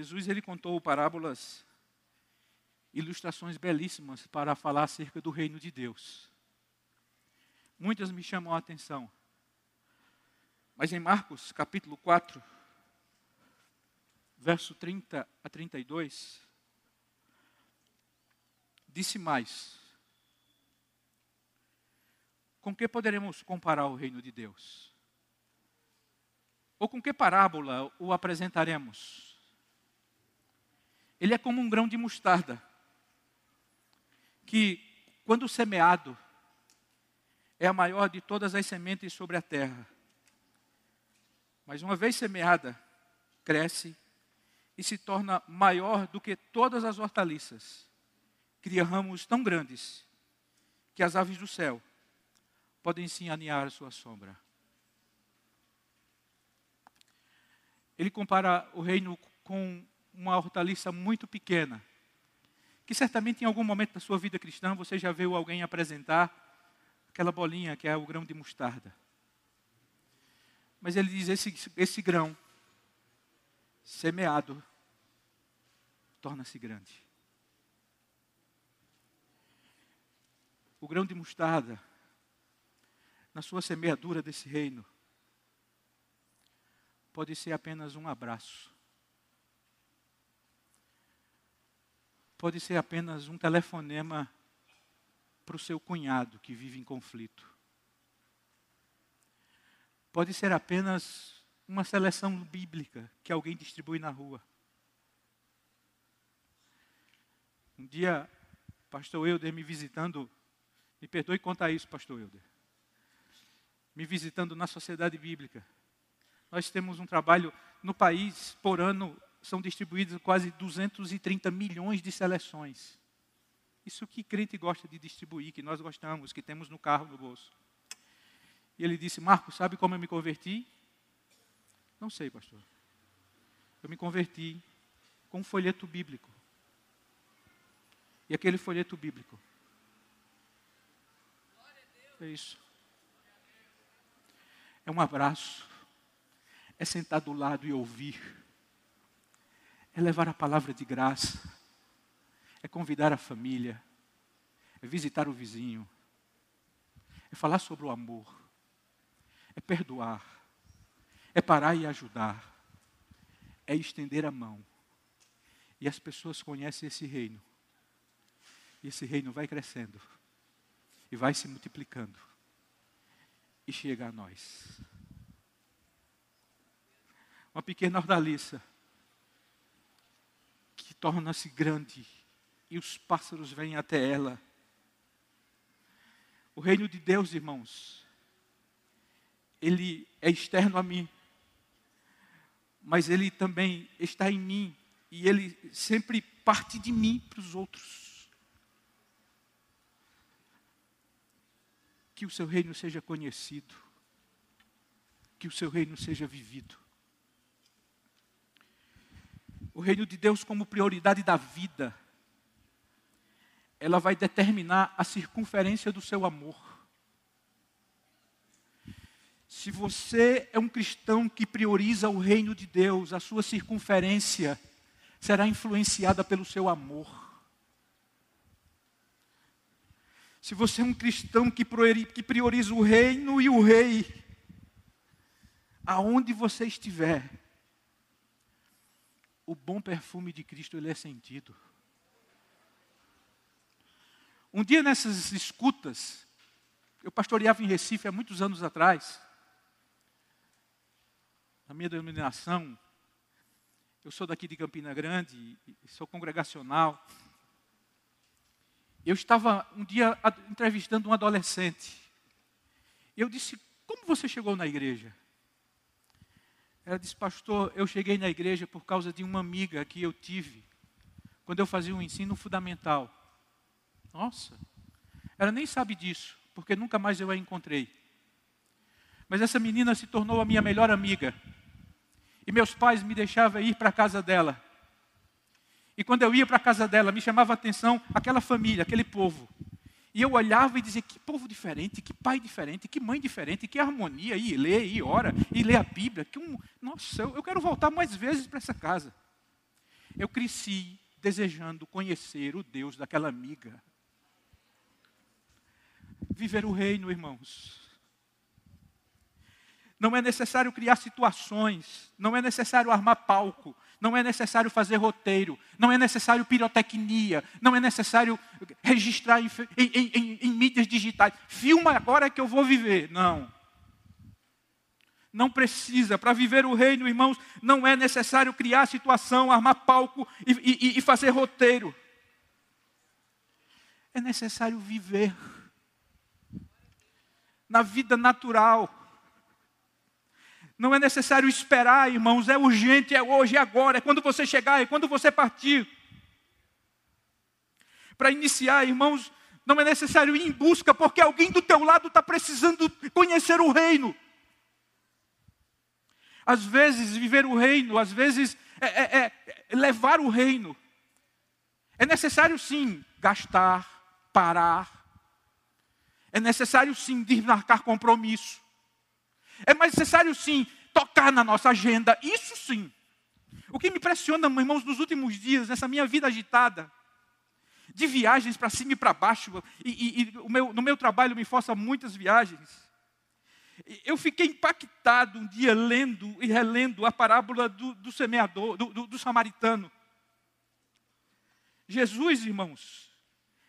Jesus ele contou parábolas, ilustrações belíssimas para falar acerca do reino de Deus. Muitas me chamam a atenção. Mas em Marcos, capítulo 4, verso 30 a 32, disse mais: Com que poderemos comparar o reino de Deus? Ou com que parábola o apresentaremos? Ele é como um grão de mostarda, que, quando semeado, é a maior de todas as sementes sobre a terra. Mas uma vez semeada, cresce e se torna maior do que todas as hortaliças. Cria ramos tão grandes que as aves do céu podem sim aninhar a sua sombra. Ele compara o reino com uma hortaliça muito pequena, que certamente em algum momento da sua vida cristã você já viu alguém apresentar aquela bolinha que é o grão de mostarda. Mas ele diz: esse, esse grão semeado torna-se grande. O grão de mostarda, na sua semeadura desse reino, pode ser apenas um abraço. Pode ser apenas um telefonema para o seu cunhado que vive em conflito. Pode ser apenas uma seleção bíblica que alguém distribui na rua. Um dia, pastor Euder me visitando, me perdoe contar isso, pastor Euder. Me visitando na sociedade bíblica. Nós temos um trabalho no país, por ano, são distribuídos quase 230 milhões de seleções. Isso que crente gosta de distribuir, que nós gostamos, que temos no carro, no bolso. E ele disse: Marcos, sabe como eu me converti? Não sei, pastor. Eu me converti com um folheto bíblico. E aquele folheto bíblico. É isso. É um abraço. É sentar do lado e ouvir. É levar a palavra de graça. É convidar a família. É visitar o vizinho. É falar sobre o amor. É perdoar. É parar e ajudar. É estender a mão. E as pessoas conhecem esse reino e esse reino vai crescendo e vai se multiplicando e chega a nós. Uma pequena hortaliça torna-se grande e os pássaros vêm até ela. O reino de Deus, irmãos, ele é externo a mim, mas ele também está em mim e ele sempre parte de mim para os outros. que o seu reino seja conhecido, que o seu reino seja vivido. O reino de Deus, como prioridade da vida, ela vai determinar a circunferência do seu amor. Se você é um cristão que prioriza o reino de Deus, a sua circunferência será influenciada pelo seu amor. Se você é um cristão que prioriza o reino e o rei, aonde você estiver, o bom perfume de Cristo ele é sentido. Um dia nessas escutas, eu pastoreava em Recife há muitos anos atrás. Na minha denominação, eu sou daqui de Campina Grande, sou congregacional. Eu estava um dia entrevistando um adolescente. Eu disse: Como você chegou na igreja? Ela disse: Pastor, eu cheguei na igreja por causa de uma amiga que eu tive quando eu fazia um ensino fundamental. Nossa, ela nem sabe disso, porque nunca mais eu a encontrei. Mas essa menina se tornou a minha melhor amiga. E meus pais me deixavam ir para a casa dela. E quando eu ia para a casa dela, me chamava a atenção aquela família, aquele povo. E eu olhava e dizia: que povo diferente, que pai diferente, que mãe diferente, que harmonia. E lê, e ora, e lê a Bíblia. Que um... Nossa, eu quero voltar mais vezes para essa casa. Eu cresci desejando conhecer o Deus daquela amiga. Viver o reino, irmãos. Não é necessário criar situações, não é necessário armar palco, não é necessário fazer roteiro, não é necessário pirotecnia, não é necessário registrar em, em, em, em mídias digitais. Filma agora que eu vou viver. Não. Não precisa. Para viver o reino, irmãos, não é necessário criar situação, armar palco e, e, e fazer roteiro. É necessário viver na vida natural não é necessário esperar, irmãos, é urgente, é hoje, é agora, é quando você chegar, é quando você partir. Para iniciar, irmãos, não é necessário ir em busca, porque alguém do teu lado está precisando conhecer o reino. Às vezes, viver o reino, às vezes, é, é, é levar o reino. É necessário, sim, gastar, parar. É necessário, sim, desmarcar compromisso. É necessário sim tocar na nossa agenda, isso sim. O que me impressiona, irmãos, nos últimos dias, nessa minha vida agitada, de viagens para cima e para baixo, e, e, e meu, no meu trabalho me força muitas viagens. Eu fiquei impactado um dia lendo e relendo a parábola do, do semeador, do, do, do samaritano. Jesus, irmãos,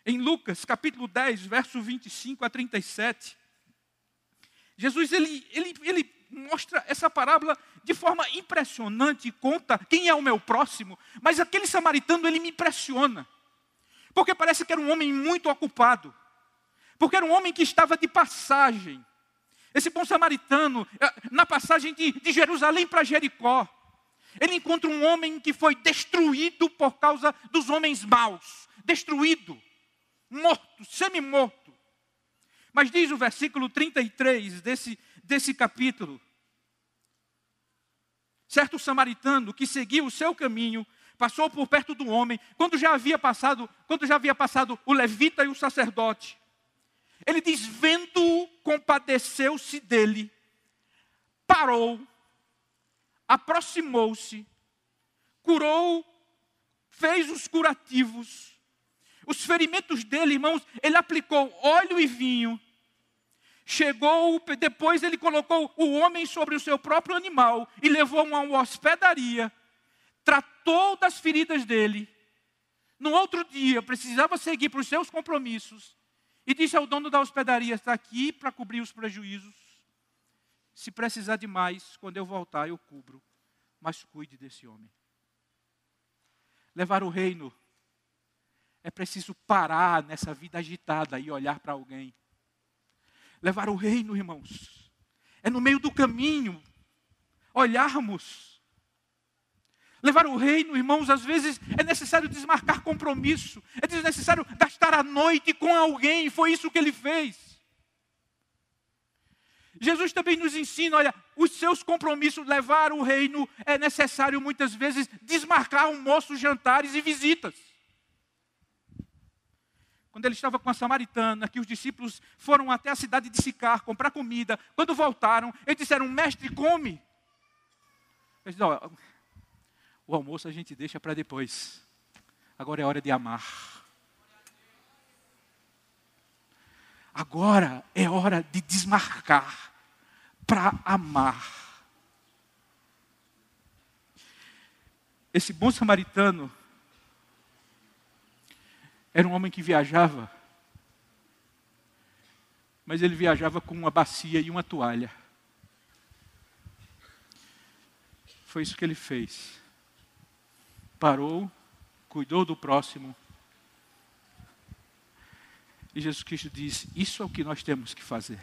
em Lucas capítulo 10, verso 25 a 37, Jesus ele, ele, ele mostra essa parábola de forma impressionante e conta quem é o meu próximo, mas aquele samaritano ele me impressiona. Porque parece que era um homem muito ocupado. Porque era um homem que estava de passagem. Esse bom samaritano, eh, na passagem de, de Jerusalém para Jericó, ele encontra um homem que foi destruído por causa dos homens maus. Destruído, morto, semi-morto. Mas diz o versículo 33 desse, desse capítulo: certo samaritano que seguiu o seu caminho, passou por perto do homem, quando já havia passado, quando já havia passado o levita e o sacerdote. Ele diz: vendo-o, compadeceu-se dele, parou, aproximou-se, curou, fez os curativos os ferimentos dele, irmãos, ele aplicou óleo e vinho. Chegou, depois ele colocou o homem sobre o seu próprio animal e levou a uma hospedaria. Tratou das feridas dele. No outro dia, precisava seguir para os seus compromissos. E disse ao dono da hospedaria: Está aqui para cobrir os prejuízos. Se precisar de mais, quando eu voltar, eu cubro. Mas cuide desse homem. Levar o reino é preciso parar nessa vida agitada e olhar para alguém. Levar o reino, irmãos. É no meio do caminho olharmos. Levar o reino, irmãos, às vezes é necessário desmarcar compromisso, é necessário gastar a noite com alguém, foi isso que ele fez. Jesus também nos ensina, olha, os seus compromissos, levar o reino, é necessário muitas vezes desmarcar almoços, jantares e visitas quando ele estava com a samaritana, que os discípulos foram até a cidade de Sicar comprar comida. Quando voltaram, eles disseram: Mestre, come. Ele disse: O almoço a gente deixa para depois. Agora é hora de amar. Agora é hora de desmarcar para amar. Esse bom samaritano era um homem que viajava, mas ele viajava com uma bacia e uma toalha. Foi isso que ele fez. Parou, cuidou do próximo. E Jesus Cristo diz: Isso é o que nós temos que fazer.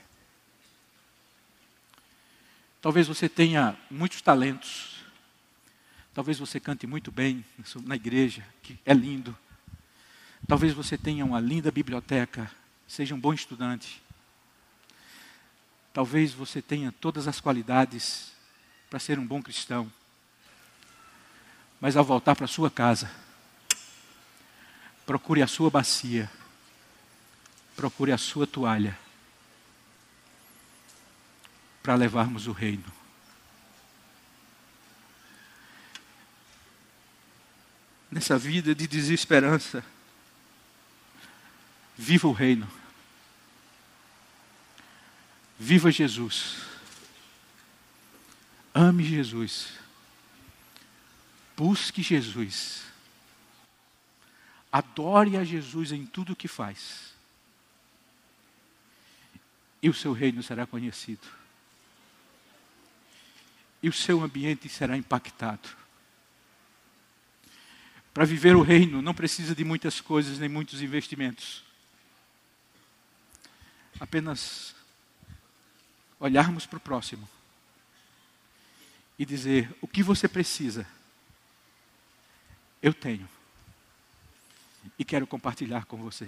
Talvez você tenha muitos talentos. Talvez você cante muito bem na igreja, que é lindo. Talvez você tenha uma linda biblioteca, seja um bom estudante. Talvez você tenha todas as qualidades para ser um bom cristão. Mas ao voltar para sua casa, procure a sua bacia, procure a sua toalha, para levarmos o reino. nessa vida de desesperança, viva o reino. Viva Jesus. Ame Jesus. Busque Jesus. Adore a Jesus em tudo o que faz. E o seu reino será conhecido. E o seu ambiente será impactado. Para viver o reino não precisa de muitas coisas nem muitos investimentos. Apenas olharmos para o próximo e dizer: o que você precisa, eu tenho e quero compartilhar com você.